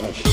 Mathieu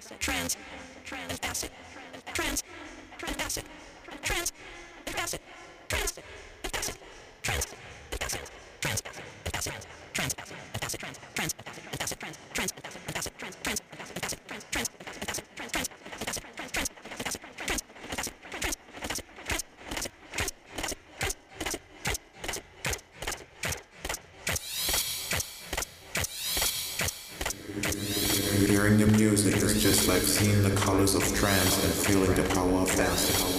asset. of trance and feeling the power of dance.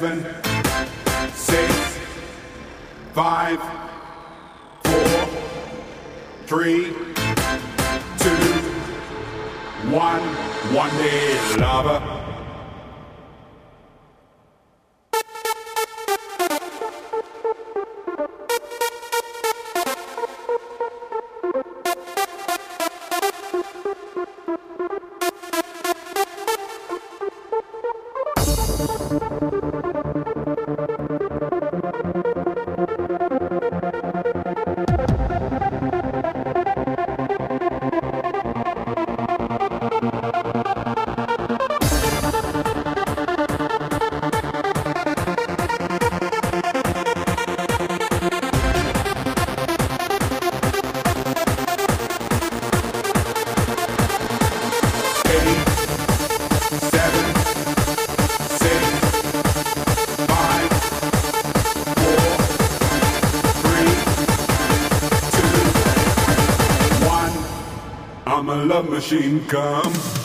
Seven, machine come.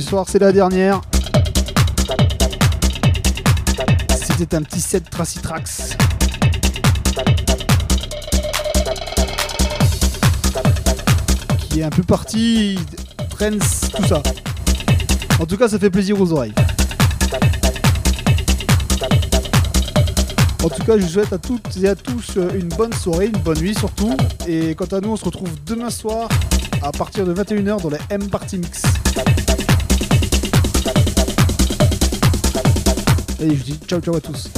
Ce soir, c'est la dernière. C'était un petit set Tracy Trax. Qui est un peu parti, trends, tout ça. En tout cas, ça fait plaisir aux oreilles. En tout cas, je vous souhaite à toutes et à tous une bonne soirée, une bonne nuit surtout. Et quant à nous, on se retrouve demain soir à partir de 21h dans les M Party Mix. Je dis ciao ciao à tous.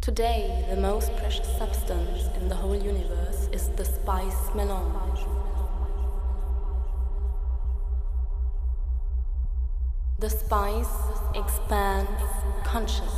Today, the most precious substance in the whole universe is the spice melange. The spice expands consciousness.